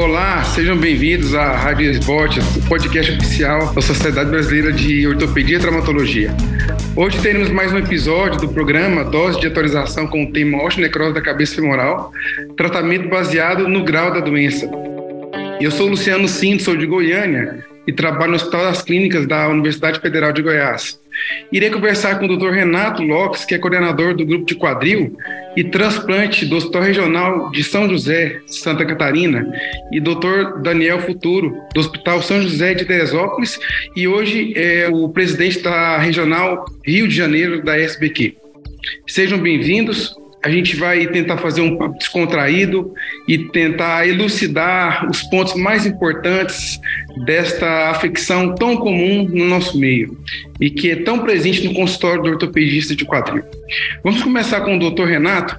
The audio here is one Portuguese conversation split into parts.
Olá, sejam bem-vindos à Rádio Esportes, o podcast oficial da Sociedade Brasileira de Ortopedia e Traumatologia. Hoje teremos mais um episódio do programa Dose de Atualização com o tema osteonecrose da cabeça femoral, tratamento baseado no grau da doença. Eu sou Luciano Cinto, sou de Goiânia e trabalho no Hospital das Clínicas da Universidade Federal de Goiás. Irei conversar com o Dr. Renato Lopes, que é coordenador do grupo de quadril e transplante do Hospital Regional de São José, Santa Catarina, e Dr. Daniel Futuro, do Hospital São José de Teresópolis, e hoje é o presidente da Regional Rio de Janeiro da SBQ. Sejam bem-vindos a gente vai tentar fazer um papo descontraído e tentar elucidar os pontos mais importantes desta afecção tão comum no nosso meio e que é tão presente no consultório do ortopedista de quadril. Vamos começar com o doutor Renato.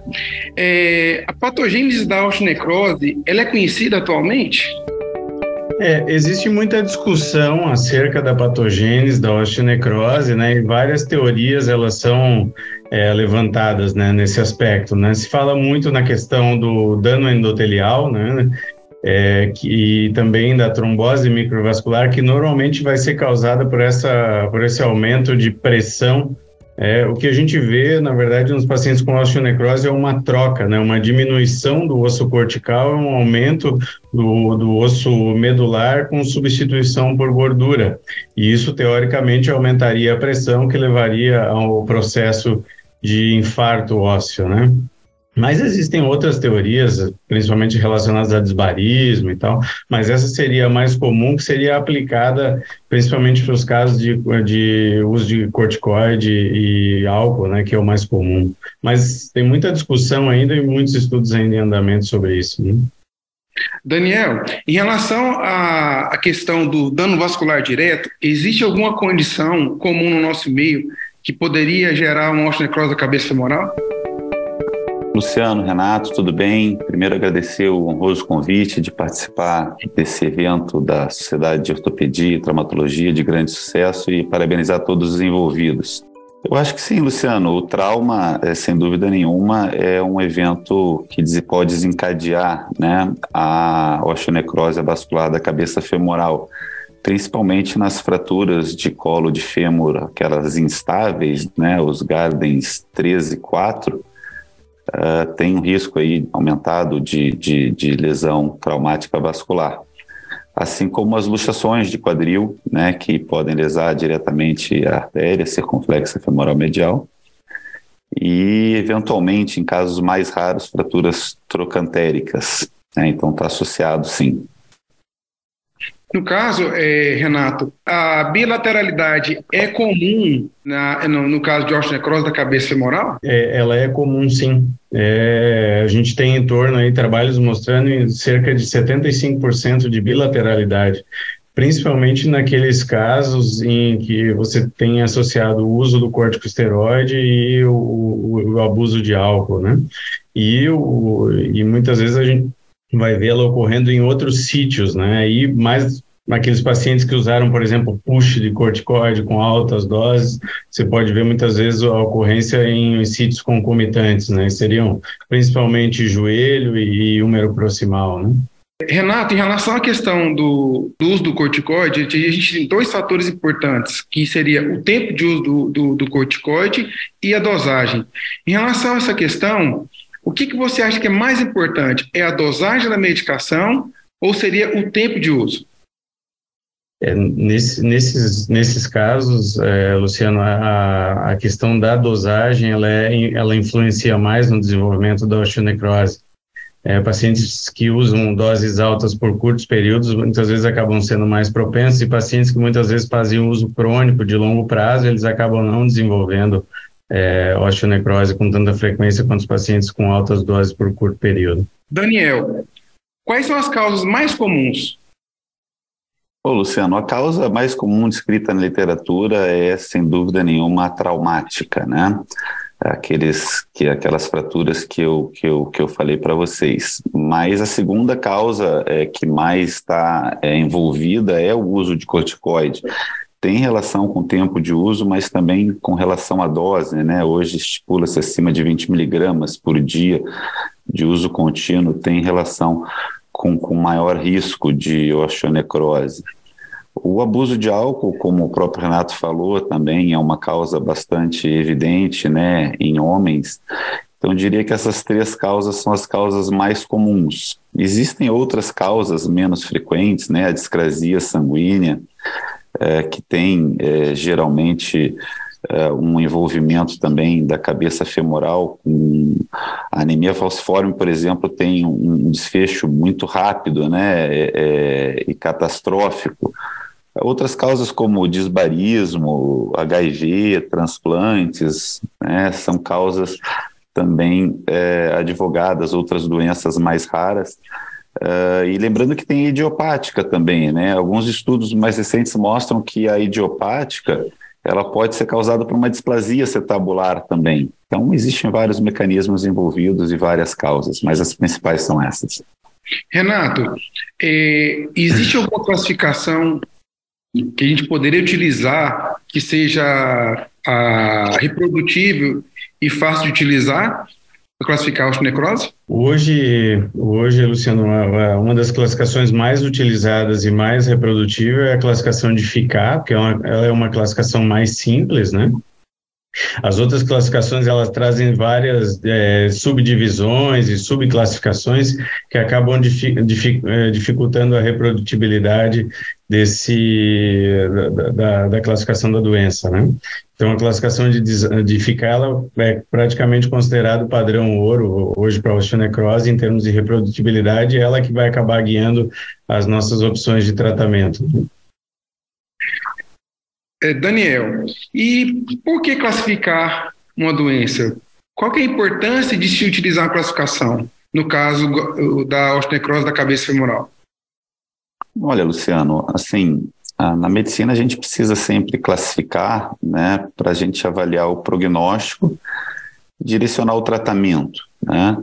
É, a patogênese da osteonecrose, ela é conhecida atualmente? É, existe muita discussão acerca da patogênese da osteonecrose, né? E várias teorias elas são é, levantadas, né, nesse aspecto, né? Se fala muito na questão do dano endotelial, né? É, que, e também da trombose microvascular, que normalmente vai ser causada por, essa, por esse aumento de pressão é, o que a gente vê, na verdade, nos pacientes com osteonecrose é uma troca, né? uma diminuição do osso cortical, um aumento do, do osso medular com substituição por gordura. E isso, teoricamente, aumentaria a pressão que levaria ao processo de infarto ósseo, né? Mas existem outras teorias, principalmente relacionadas a desbarismo e tal, mas essa seria a mais comum, que seria aplicada principalmente para os casos de, de uso de corticoide e álcool, né, que é o mais comum. Mas tem muita discussão ainda e muitos estudos ainda em andamento sobre isso. Né? Daniel, em relação à questão do dano vascular direto, existe alguma condição comum no nosso meio que poderia gerar uma osteonecrose da cabeça femoral? Luciano, Renato, tudo bem? Primeiro agradecer o honroso convite de participar desse evento da Sociedade de Ortopedia e Traumatologia de grande sucesso e parabenizar todos os envolvidos. Eu acho que sim, Luciano. O trauma, é, sem dúvida nenhuma, é um evento que pode desencadear né, a osteonecrose vascular da cabeça femoral, principalmente nas fraturas de colo de fêmur, aquelas instáveis, né, os Gardens 13 e 4, uh, tem um risco aí aumentado de, de, de, lesão traumática vascular. Assim como as luxações de quadril, né, que podem lesar diretamente a artéria circunflexa femoral medial, e eventualmente, em casos mais raros, fraturas trocantéricas. Né, então, está associado, sim. No caso, é, Renato, a bilateralidade é comum na, no, no, caso de osteonecrose da cabeça femoral? É, ela é comum, sim. É, a gente tem em torno aí trabalhos mostrando cerca de 75% de bilateralidade, principalmente naqueles casos em que você tem associado o uso do corticosteroide e o, o, o abuso de álcool, né? E, o, e muitas vezes a gente vai vê-la ocorrendo em outros sítios, né? E mais naqueles pacientes que usaram, por exemplo, push de corticoide com altas doses, você pode ver muitas vezes a ocorrência em sítios concomitantes, né? Seriam principalmente joelho e húmero proximal, né? Renato, em relação à questão do, do, uso do corticoide, a gente tem dois fatores importantes, que seria o tempo de uso do, do, do corticoide e a dosagem. Em relação a essa questão, o que, que você acha que é mais importante? É a dosagem da medicação ou seria o tempo de uso? É, nesse, nesses, nesses casos, é, Luciano, a, a questão da dosagem ela, é, ela influencia mais no desenvolvimento da osteonecrose. É, pacientes que usam doses altas por curtos períodos muitas vezes acabam sendo mais propensos e pacientes que muitas vezes fazem uso crônico de longo prazo, eles acabam não desenvolvendo é, osteonecrose com tanta frequência quanto os pacientes com altas doses por curto período. Daniel, quais são as causas mais comuns? Ô, Luciano, a causa mais comum descrita na literatura é, sem dúvida nenhuma, a traumática, né? Aqueles, que, aquelas fraturas que eu, que eu, que eu falei para vocês. Mas a segunda causa é, que mais está é, envolvida é o uso de corticoide tem relação com o tempo de uso, mas também com relação à dose, né? Hoje estipula-se acima de 20 miligramas por dia de uso contínuo, tem relação com, com maior risco de osteonecrose. O abuso de álcool, como o próprio Renato falou, também é uma causa bastante evidente né, em homens. Então, eu diria que essas três causas são as causas mais comuns. Existem outras causas menos frequentes, né? A discrasia sanguínea, é, que tem é, geralmente é, um envolvimento também da cabeça femoral. Com a anemia falciforme, por exemplo, tem um desfecho muito rápido né? É, é, e catastrófico. Outras causas como disbarismo, HIV, transplantes, né, são causas também é, advogadas, outras doenças mais raras. Uh, e lembrando que tem idiopática também, né? Alguns estudos mais recentes mostram que a idiopática ela pode ser causada por uma displasia cetabular também. Então, existem vários mecanismos envolvidos e várias causas, mas as principais são essas. Renato, é, existe alguma classificação que a gente poderia utilizar que seja a, reprodutível e fácil de utilizar classificar osteonecrose? Hoje, hoje, Luciano, uma das classificações mais utilizadas e mais reprodutível é a classificação de FICA, porque é uma, ela é uma classificação mais simples, né? As outras classificações elas trazem várias é, subdivisões e subclassificações que acabam é, dificultando a reprodutibilidade desse da, da, classificação da doença, né? Então a classificação de, de ficar ela é praticamente considerado padrão ouro hoje para a osteonecrose em termos de reprodutibilidade, ela que vai acabar guiando as nossas opções de tratamento. É, Daniel, e por que classificar uma doença? Qual é a importância de se utilizar a classificação, no caso da osteonecrose da cabeça femoral? Olha, Luciano, assim, na medicina a gente precisa sempre classificar, né, para a gente avaliar o prognóstico, direcionar o tratamento, né?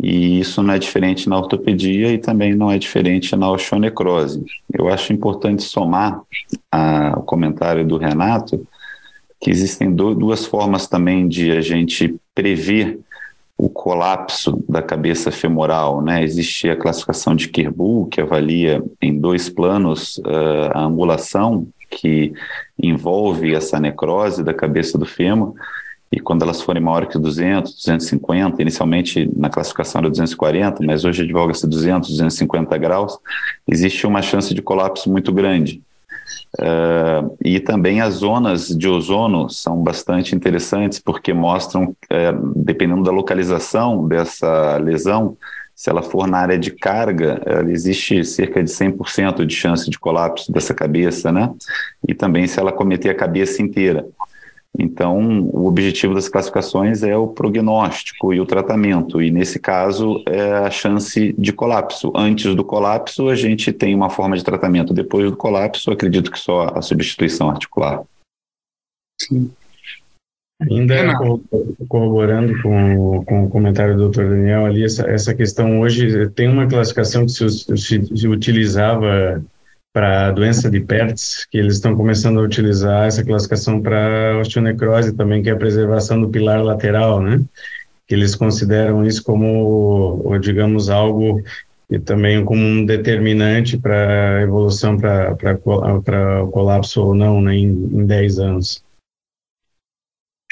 E isso não é diferente na ortopedia e também não é diferente na osteonecrose. Eu acho importante somar o comentário do Renato que existem do, duas formas também de a gente prever o colapso da cabeça femoral, né? Existe a classificação de Kirbu, que avalia em dois planos uh, a angulação que envolve essa necrose da cabeça do fêmur, e quando elas forem maior que 200, 250, inicialmente na classificação era 240, mas hoje advoga-se 200, 250 graus, existe uma chance de colapso muito grande. Uh, e também as zonas de ozono são bastante interessantes porque mostram, uh, dependendo da localização dessa lesão, se ela for na área de carga, existe cerca de 100% de chance de colapso dessa cabeça, né? E também se ela cometer a cabeça inteira. Então, o objetivo das classificações é o prognóstico e o tratamento, e nesse caso é a chance de colapso. Antes do colapso, a gente tem uma forma de tratamento. Depois do colapso, acredito que só a substituição articular. Sim. Ainda corroborando com, com o comentário do Dr. Daniel ali, essa, essa questão hoje tem uma classificação que se, se, se utilizava para doença de Pertz, que eles estão começando a utilizar essa classificação para osteonecrose também, que é a preservação do pilar lateral, né? Que eles consideram isso como, digamos, algo e também como um determinante para a evolução para o colapso ou não né, em, em 10 anos.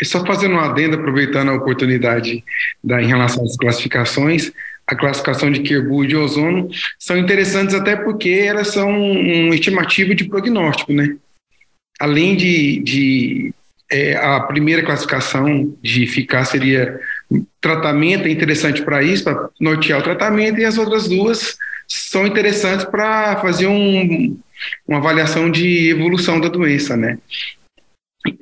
E só fazendo um adendo, aproveitando a oportunidade da, em relação às classificações, a classificação de Kirbu e de ozono são interessantes até porque elas são um estimativo de prognóstico, né? Além de, de é, a primeira classificação de ficar seria tratamento é interessante para isso, para nortear o tratamento, e as outras duas são interessantes para fazer um, uma avaliação de evolução da doença, né?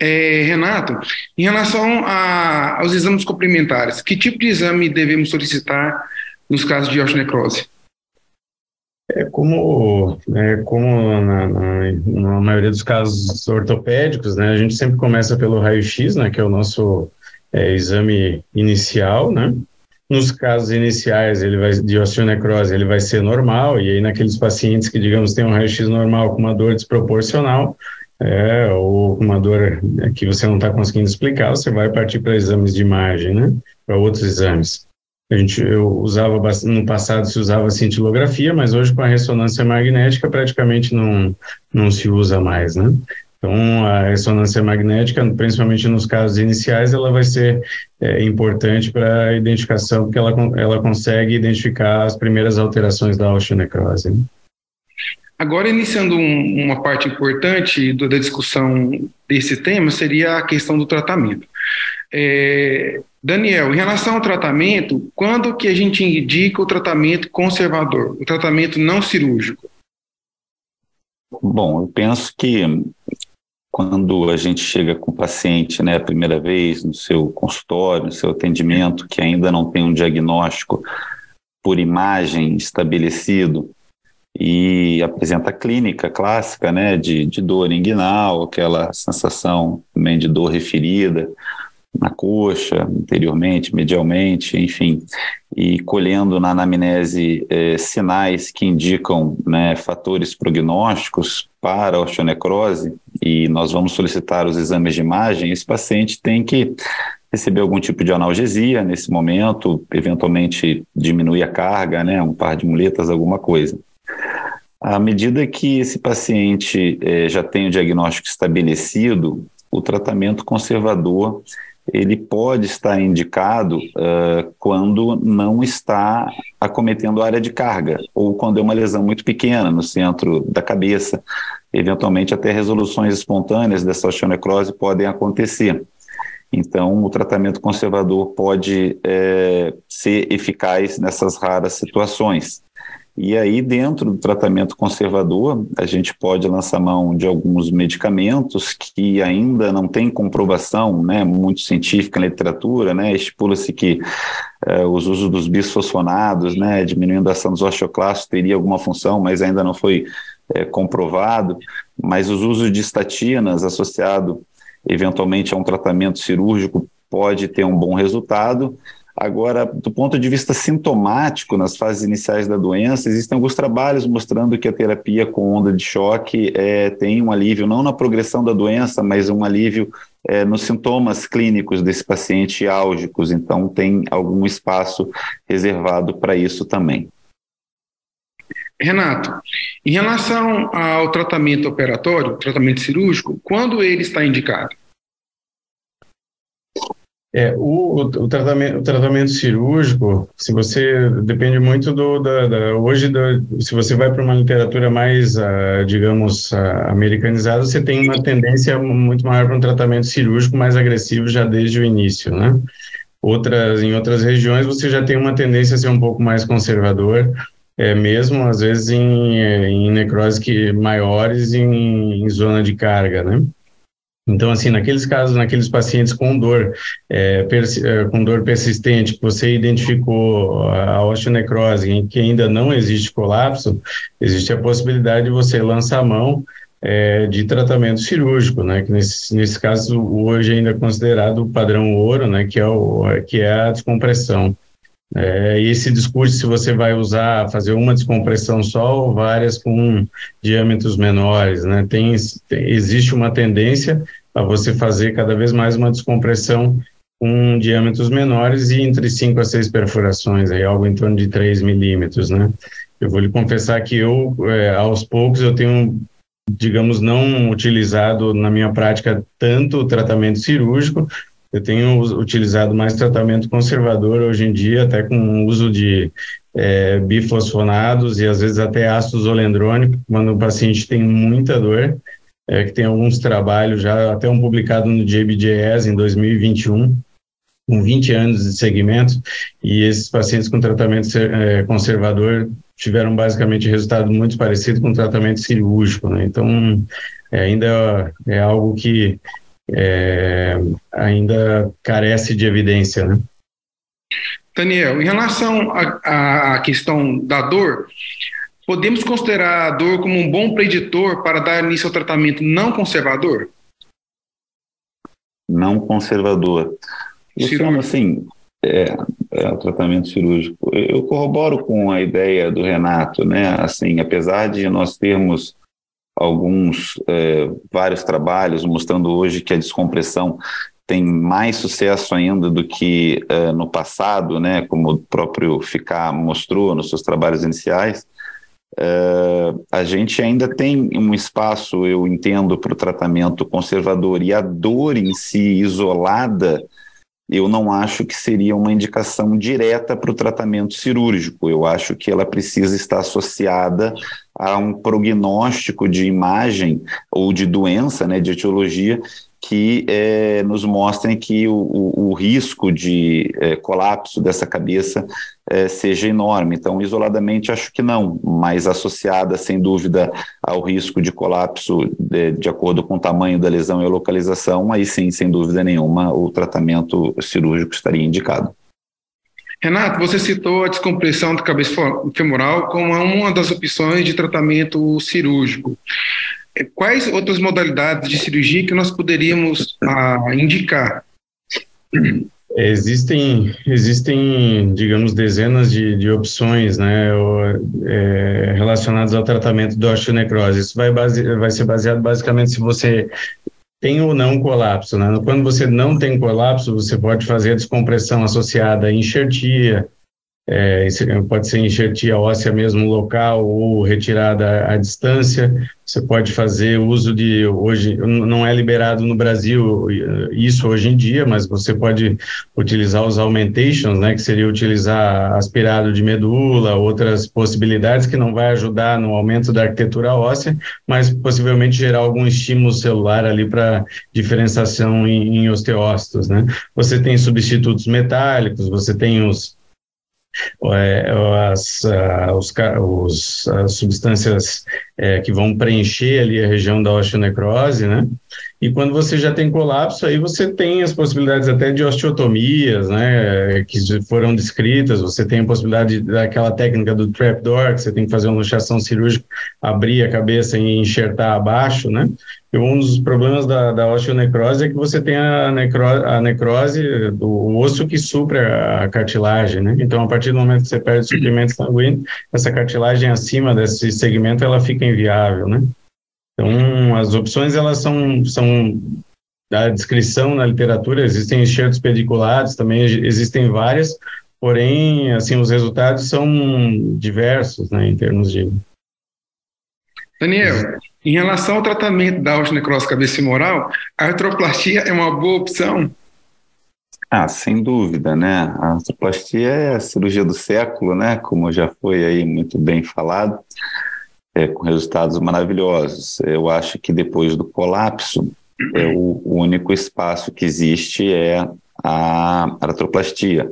É, Renato, em relação a, aos exames complementares, que tipo de exame devemos solicitar nos casos de osteonecrose? É como, é como na, na, na, maioria dos casos ortopédicos, né, a gente sempre começa pelo raio-x, né, que é o nosso é, exame inicial, né? Nos casos iniciais ele vai, de osteonecrose, ele vai ser normal, e aí naqueles pacientes que, digamos, têm um raio-x normal com uma dor desproporcional, é, ou uma dor que você não está conseguindo explicar, você vai partir para exames de imagem, né? Para outros exames. A gente eu usava no passado se usava cintilografia, mas hoje com a ressonância magnética praticamente não não se usa mais, né? Então, a ressonância magnética, principalmente nos casos iniciais, ela vai ser é, importante para a identificação, porque ela, ela consegue identificar as primeiras alterações da osteonecrose. Né? Agora, iniciando um, uma parte importante do, da discussão desse tema, seria a questão do tratamento. É, Daniel, em relação ao tratamento, quando que a gente indica o tratamento conservador, o tratamento não cirúrgico? Bom, eu penso que quando a gente chega com o paciente, né, a primeira vez no seu consultório, no seu atendimento, que ainda não tem um diagnóstico por imagem estabelecido e apresenta clínica clássica, né, de, de dor inguinal, aquela sensação também de dor referida, na coxa, anteriormente, medialmente, enfim, e colhendo na anamnese eh, sinais que indicam né, fatores prognósticos para a osteonecrose, e nós vamos solicitar os exames de imagem, esse paciente tem que receber algum tipo de analgesia nesse momento, eventualmente diminuir a carga, né, um par de muletas, alguma coisa. À medida que esse paciente eh, já tem o diagnóstico estabelecido, o tratamento conservador ele pode estar indicado uh, quando não está acometendo área de carga ou quando é uma lesão muito pequena no centro da cabeça. Eventualmente, até resoluções espontâneas dessa osteonecrose podem acontecer. Então, o tratamento conservador pode é, ser eficaz nessas raras situações. E aí, dentro do tratamento conservador, a gente pode lançar mão de alguns medicamentos que ainda não têm comprovação né, muito científica na literatura, né, estipula-se que eh, os usos dos bisfosfonados, né, diminuindo a ação dos osteoclastos, teria alguma função, mas ainda não foi eh, comprovado, mas os usos de estatinas associado eventualmente a um tratamento cirúrgico pode ter um bom resultado, Agora, do ponto de vista sintomático, nas fases iniciais da doença, existem alguns trabalhos mostrando que a terapia com onda de choque é, tem um alívio, não na progressão da doença, mas um alívio é, nos sintomas clínicos desse paciente álgicos. Então, tem algum espaço reservado para isso também. Renato, em relação ao tratamento operatório, tratamento cirúrgico, quando ele está indicado? É, o, o, tratamento, o tratamento cirúrgico, se você depende muito do da, da hoje da, se você vai para uma literatura mais, uh, digamos, uh, americanizada, você tem uma tendência muito maior para um tratamento cirúrgico mais agressivo já desde o início, né? Outras em outras regiões você já tem uma tendência a ser um pouco mais conservador, é mesmo às vezes em, em necrose que maiores em, em zona de carga, né? Então, assim, naqueles casos, naqueles pacientes com dor, é, é, com dor persistente, que você identificou a osteonecrose em que ainda não existe colapso, existe a possibilidade de você lançar a mão é, de tratamento cirúrgico, né? Que nesse, nesse caso hoje ainda é considerado o padrão ouro, né? Que é, o, que é a descompressão. É, esse discurso, se você vai usar, fazer uma descompressão só ou várias com diâmetros menores, né? Tem, tem, existe uma tendência a você fazer cada vez mais uma descompressão com diâmetros menores e entre 5 a 6 perfurações, aí algo em torno de 3 milímetros, né? Eu vou lhe confessar que eu, é, aos poucos, eu tenho, digamos, não utilizado na minha prática tanto o tratamento cirúrgico, eu tenho utilizado mais tratamento conservador hoje em dia, até com o uso de é, bifosfonados e às vezes até ácido zolendrônico, quando o paciente tem muita dor, é, que tem alguns trabalhos já, até um publicado no JBJS em 2021, com 20 anos de segmento, e esses pacientes com tratamento é, conservador tiveram basicamente resultado muito parecido com tratamento cirúrgico, né? Então, é, ainda é algo que é, ainda carece de evidência, né? Daniel, em relação à questão da dor, podemos considerar a dor como um bom preditor para dar início ao tratamento não conservador? Não conservador. Luciano, assim, é, é, o tratamento cirúrgico. Eu corroboro com a ideia do Renato, né? Assim, apesar de nós termos alguns, é, vários trabalhos mostrando hoje que a descompressão tem mais sucesso ainda do que uh, no passado, né, como o próprio FICA mostrou nos seus trabalhos iniciais, uh, a gente ainda tem um espaço, eu entendo, para o tratamento conservador e a dor em si isolada, eu não acho que seria uma indicação direta para o tratamento cirúrgico. Eu acho que ela precisa estar associada a um prognóstico de imagem ou de doença, né, de etiologia, que é, nos mostrem que o, o, o risco de é, colapso dessa cabeça é, seja enorme. Então, isoladamente, acho que não, mas associada, sem dúvida, ao risco de colapso de, de acordo com o tamanho da lesão e a localização, aí sim, sem dúvida nenhuma, o tratamento cirúrgico estaria indicado. Renato, você citou a descompressão da cabeça femoral como uma das opções de tratamento cirúrgico. Quais outras modalidades de cirurgia que nós poderíamos ah, indicar? Existem, existem, digamos, dezenas de, de opções né, é, relacionadas ao tratamento da osteonecrose. Isso vai, base, vai ser baseado basicamente se você tem ou não colapso. Né? Quando você não tem colapso, você pode fazer descompressão associada à enxertia, é, pode ser enxertia óssea mesmo local ou retirada à distância. Você pode fazer uso de hoje não é liberado no Brasil isso hoje em dia, mas você pode utilizar os augmentations, né, que seria utilizar aspirado de medula, outras possibilidades que não vai ajudar no aumento da arquitetura óssea, mas possivelmente gerar algum estímulo celular ali para diferenciação em, em osteócitos, né? Você tem substitutos metálicos, você tem os as, os, os, as substâncias é, que vão preencher ali a região da osteonecrose, né? E quando você já tem colapso, aí você tem as possibilidades até de osteotomias, né? Que foram descritas. Você tem a possibilidade daquela técnica do trapdoor, que você tem que fazer uma luxação cirúrgica, abrir a cabeça e enxertar abaixo, né? E um dos problemas da, da osteonecrose é que você tem a, necro, a necrose do osso que supre a, cartilagem, né? Então, a partir do momento que você perde suprimento sanguíneo, essa cartilagem acima desse segmento, ela fica inviável, né? Então, as opções, elas são, são da descrição na literatura, existem enxertos pediculados, também existem várias, porém, assim, os resultados são diversos, né, em termos de... Daniel, em relação ao tratamento da osteonecrose cabeça moral, a artroplastia é uma boa opção? Ah, sem dúvida, né? A artroplastia é a cirurgia do século, né? Como já foi aí muito bem falado, é, com resultados maravilhosos. Eu acho que depois do colapso, é o único espaço que existe é a artroplastia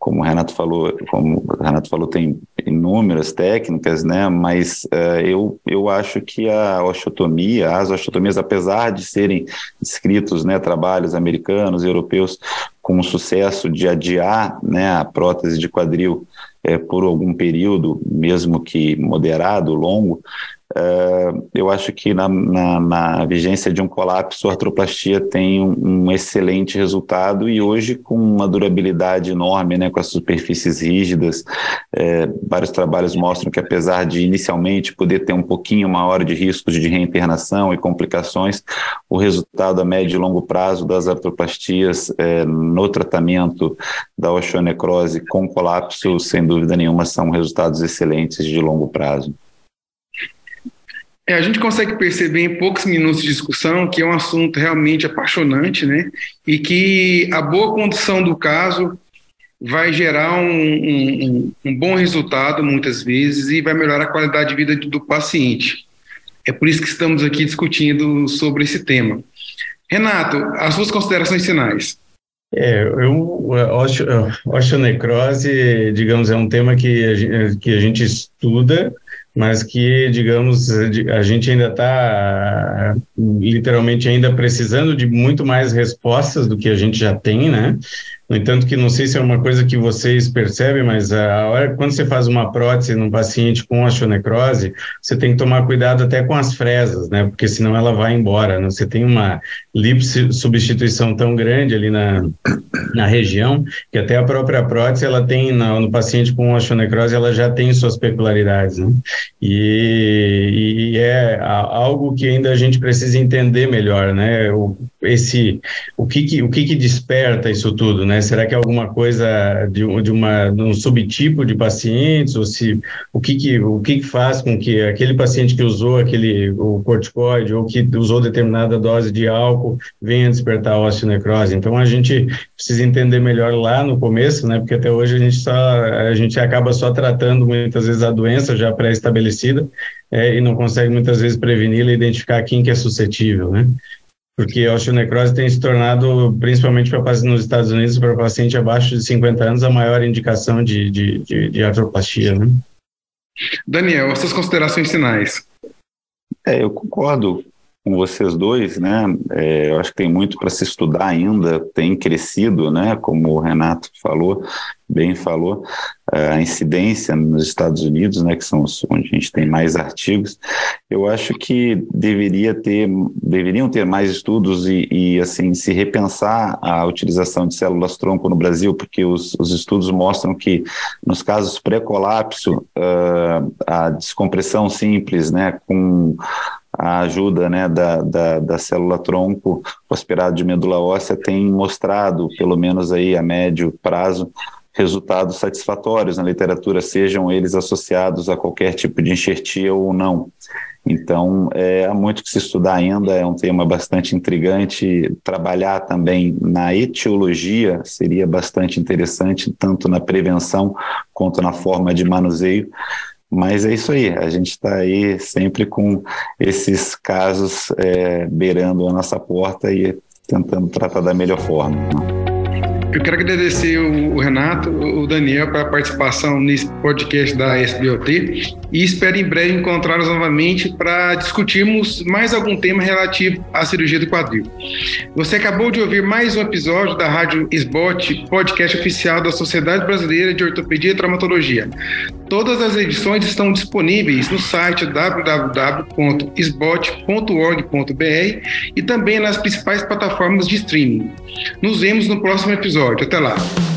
como o Renato falou, como o Renato falou, tem inúmeras técnicas, né? Mas uh, eu, eu acho que a osteotomia, as osteotomias, apesar de serem escritos, né, trabalhos americanos europeus com sucesso de adiar, né, a prótese de quadril é, por algum período, mesmo que moderado, longo, Uh, eu acho que na, na, na, vigência de um colapso, a artroplastia tem um, um, excelente resultado e hoje com uma durabilidade enorme, né, com as superfícies rígidas, é, vários trabalhos mostram que apesar de inicialmente poder ter um pouquinho maior de riscos de reinternação e complicações, o resultado a médio e longo prazo das artroplastias é, no tratamento da osteonecrose com colapso, sem dúvida nenhuma, são resultados excelentes de longo prazo. É, a gente consegue perceber em poucos minutos de discussão que é um assunto realmente apaixonante, né? E que a boa condução do caso vai gerar um, um, um bom resultado muitas vezes e vai melhorar a qualidade de vida do paciente. É por isso que estamos aqui discutindo sobre esse tema. Renato, as suas considerações finais. É, eu, a osteonecrose, digamos, é um tema que a gente, que a gente estuda, mas que, digamos, a gente ainda está literalmente ainda precisando de muito mais respostas do que a gente já tem, né? No entanto, que não sei se é uma coisa que vocês percebem, mas a hora quando você faz uma prótese num paciente com osteonecrose, você tem que tomar cuidado até com as fresas, né? Porque senão ela vai embora. Né? Você tem uma substituição tão grande ali na, na região que até a própria prótese ela tem no, no paciente com osteonecrose ela já tem suas peculiaridades, né? E, e é algo que ainda a gente precisa entender melhor, né? O, esse o que, que, o que, que desperta isso tudo, né? Será que é alguma coisa de, de uma de um subtipo de pacientes ou se o que que o que, que faz com que aquele paciente que usou aquele o corticoide ou que usou determinada dose de álcool venha despertar a osteonecrose? Então a gente precisa entender melhor lá no começo, né? Porque até hoje a gente só a gente acaba só tratando muitas vezes a doença já pré-estabelecida é, e não consegue muitas vezes preveni-la e identificar quem que é suscetível, né? Porque a osteonecrose tem se tornado, principalmente para nos Estados Unidos, para paciente abaixo de 50 anos, a maior indicação de, de, de, de artroplastia. Né? Daniel, suas considerações finais. É, eu concordo com vocês dois, né? É, eu acho que tem muito para se estudar ainda, tem crescido, né? Como o Renato falou, bem falou, a incidência nos Estados Unidos, né? Que são onde a gente tem mais artigos. Eu acho que deveria ter, deveriam ter mais estudos e, e assim se repensar a utilização de células tronco no Brasil, porque os, os estudos mostram que nos casos pré-colapso, uh, a descompressão simples, né? Com a ajuda né, da, da, da célula tronco aspirado de medula óssea tem mostrado, pelo menos aí a médio prazo, resultados satisfatórios na literatura, sejam eles associados a qualquer tipo de enxertia ou não. Então, é, há muito que se estudar ainda, é um tema bastante intrigante. Trabalhar também na etiologia seria bastante interessante, tanto na prevenção quanto na forma de manuseio. Mas é isso aí, a gente está aí sempre com esses casos é, beirando a nossa porta e tentando tratar da melhor forma. Eu quero agradecer o Renato, o Daniel, pela participação nesse podcast da SBOT e espero em breve encontrá-los novamente para discutirmos mais algum tema relativo à cirurgia do quadril. Você acabou de ouvir mais um episódio da Rádio SBOT, podcast oficial da Sociedade Brasileira de Ortopedia e Traumatologia. Todas as edições estão disponíveis no site www.sbot.org.br e também nas principais plataformas de streaming. Nos vemos no próximo episódio. Até lá.